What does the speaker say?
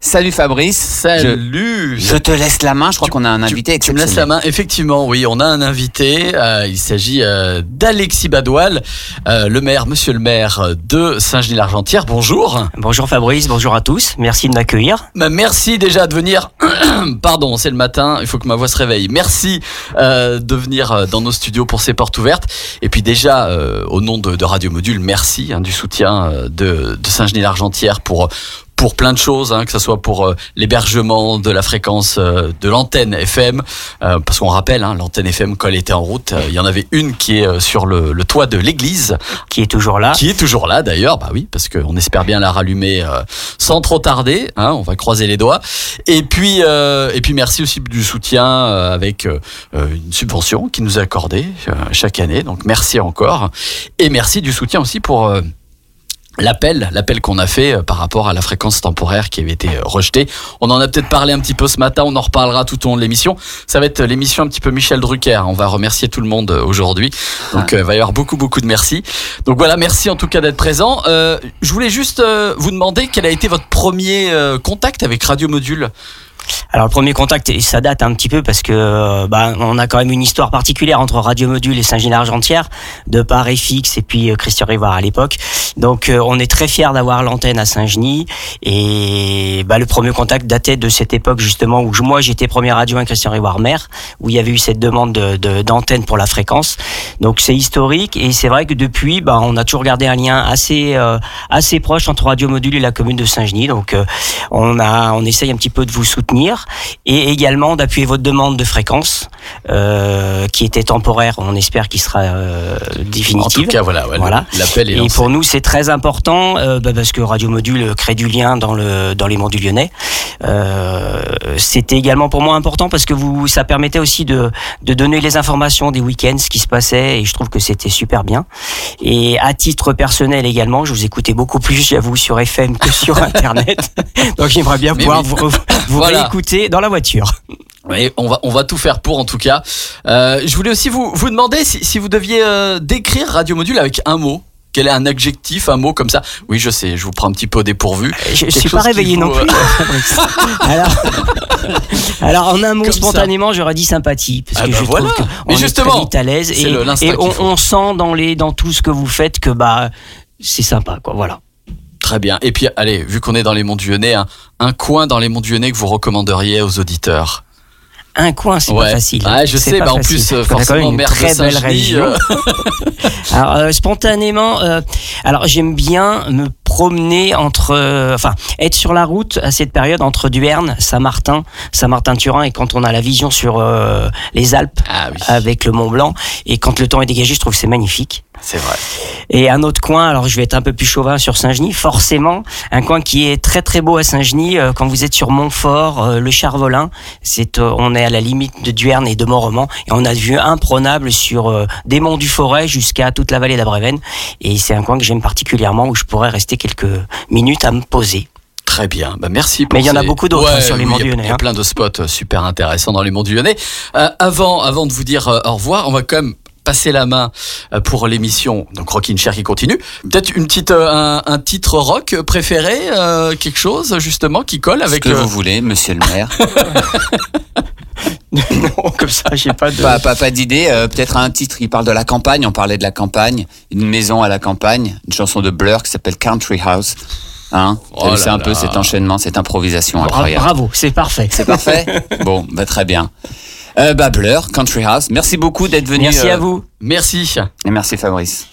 Salut Fabrice. Salut. Je, te laisse la main. Je crois qu'on a un invité. Tu, me laisses la main. Effectivement, oui, on a un invité. Euh, il s'agit euh, d'Alexis Badoil, euh, le maire, Monsieur le maire de Saint-Genis-l'Argentière. Bonjour. Bonjour Fabrice. Bonjour à tous. Merci de m'accueillir. Bah, merci déjà de venir. Pardon, c'est le matin. Il faut que ma voix se réveille. Merci de venir dans nos studios pour ces portes ouvertes. Et puis déjà, au nom de, Radio Module, merci hein, du soutien de, de Saint-Genis-l'Argentière pour pour plein de choses, hein, que ce soit pour euh, l'hébergement de la fréquence euh, de l'antenne FM, euh, parce qu'on rappelle, hein, l'antenne FM quand elle était en route, il y en avait une qui est sur le, le toit de l'église, qui est toujours là, qui est toujours là d'ailleurs, bah oui, parce qu'on espère bien la rallumer sans trop tarder, hein, on va croiser les doigts. Et puis et puis merci aussi du soutien avec une subvention qui nous est accordée chaque année, donc merci encore, et merci du soutien aussi pour l'appel, l'appel qu'on a fait euh, par rapport à la fréquence temporaire qui avait été euh, rejetée. On en a peut-être parlé un petit peu ce matin, on en reparlera tout au long de l'émission. Ça va être l'émission un petit peu Michel Drucker. On va remercier tout le monde euh, aujourd'hui. Donc il va y avoir beaucoup beaucoup de merci. Donc voilà, merci en tout cas d'être présent. je voulais juste vous demander quel a été votre premier contact avec Radio Module? Alors le premier contact, ça date un petit peu parce que euh, bah, on a quand même une histoire particulière entre Radio Module et Saint-Gilles-Argentière, de par FX et puis euh, Christian Rivard à l'époque. Donc euh, on est très fiers d'avoir l'antenne à Saint-Genis et bah, le premier contact datait de cette époque justement où moi j'étais premier adjoint Christian maire, où il y avait eu cette demande d'antenne pour la fréquence. Donc c'est historique et c'est vrai que depuis, bah, on a toujours gardé un lien assez assez proche entre Radio Module et la commune de Saint-Genis. Donc on a on essaye un petit peu de vous soutenir et également d'appuyer votre demande de fréquence euh, qui était temporaire. On espère qu'il sera euh, définitive. En tout cas, voilà, voilà. l'appel est Et pour nous, c'est très important euh, bah, parce que Radio Module crée du lien dans le dans les monts du Lyonnais. Euh, c'était également pour moi important parce que vous, ça permettait aussi de de donner les informations des week-ends, ce qui se passait, et je trouve que c'était super bien. Et à titre personnel également, je vous écoutais beaucoup plus, j'avoue, sur FM que sur Internet. Donc j'aimerais bien pouvoir vous, vous réécouter dans la voiture. Oui, on va on va tout faire pour en tout cas. Euh, je voulais aussi vous vous demander si, si vous deviez euh, décrire Radio Module avec un mot. Quel est un adjectif, un mot comme ça? Oui, je sais, je vous prends un petit peu au dépourvu. Je, ne suis pas réveillé non plus. Euh, alors, alors, en un mot, spontanément, j'aurais dit sympathie, parce ah que bah je trouve qu'on est justement, très à l'aise et, et on, on, sent dans les dans tout ce que vous faites que bah c'est sympa, quoi. Voilà. Très bien. Et puis, allez, vu qu'on est dans les monts du Lyonnais, un, coin dans les monts du Lyonnais que vous recommanderiez aux auditeurs? Un coin, c'est pas facile. Ah, je sais, bah en plus, forcément, une très belle région. Euh. alors, euh, spontanément, euh, alors j'aime bien me promener entre, euh, enfin, être sur la route à cette période entre Duerne, Saint-Martin, Saint-Martin-Turin et quand on a la vision sur euh, les Alpes ah avec le Mont Blanc. Et quand le temps est dégagé, je trouve que c'est magnifique. C'est vrai. Et un autre coin, alors je vais être un peu plus chauvin sur Saint-Genis, forcément, un coin qui est très très beau à Saint-Genis euh, quand vous êtes sur Montfort, le Charvolin, c'est on est à la limite de Duerne et de Montrement et on a vu imprenable sur des monts du Forêt jusqu'à toute la vallée d'Abreven et c'est un coin que j'aime particulièrement où je pourrais rester quelques minutes à me poser. Très bien, bah, merci pour Mais il y en a beaucoup d'autres hein, sur les monts du Lyonnais. Il y a hein. plein de spots super intéressants dans les monts du Lyonnais. Euh, avant, avant de vous dire euh, au revoir, on va quand même passer la main euh, pour l'émission donc Rockin' Chair qui continue. Peut-être une petite un, titre rock préféré, quelque chose justement qui colle avec. Ce que vous voulez, Monsieur le Maire. non, comme ça, j'ai pas de. Pas, pas, pas d'idée. Euh, peut-être un titre qui parle de la campagne. On parlait de la campagne. Une maison à la campagne. Une chanson de Blur qui s'appelle Country House. Hein? Oh C'est un peu cet enchaînement, cette improvisation incroyable. Bravo, c'est parfait. C'est parfait Bon, bah, très bien. Euh, bah, Blur, Country House. Merci beaucoup d'être venu. Merci à euh, vous. Merci. Et merci Fabrice.